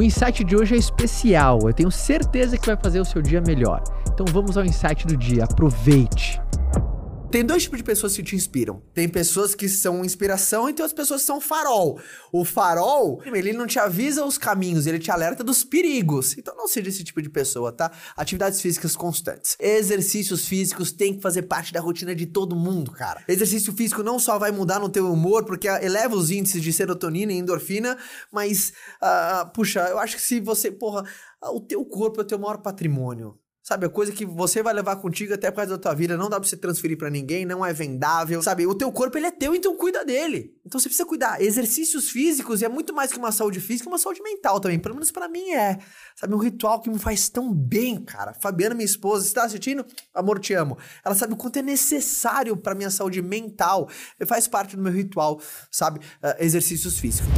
O insight de hoje é especial, eu tenho certeza que vai fazer o seu dia melhor. Então vamos ao insight do dia, aproveite! Tem dois tipos de pessoas que te inspiram. Tem pessoas que são inspiração e tem outras pessoas que são farol. O farol, ele não te avisa os caminhos, ele te alerta dos perigos. Então não seja esse tipo de pessoa, tá? Atividades físicas constantes. Exercícios físicos têm que fazer parte da rotina de todo mundo, cara. Exercício físico não só vai mudar no teu humor, porque eleva os índices de serotonina e endorfina, mas, uh, puxa, eu acho que se você, porra, o teu corpo é o teu maior patrimônio. Sabe, a coisa que você vai levar contigo até por causa da tua vida, não dá pra você transferir para ninguém, não é vendável. Sabe, o teu corpo ele é teu, então cuida dele. Então você precisa cuidar. Exercícios físicos é muito mais que uma saúde física, uma saúde mental também. Pelo menos para mim é. Sabe, um ritual que me faz tão bem, cara. Fabiana, minha esposa, está assistindo? Amor, te amo. Ela sabe o quanto é necessário para minha saúde mental. Faz parte do meu ritual, sabe? Uh, exercícios físicos.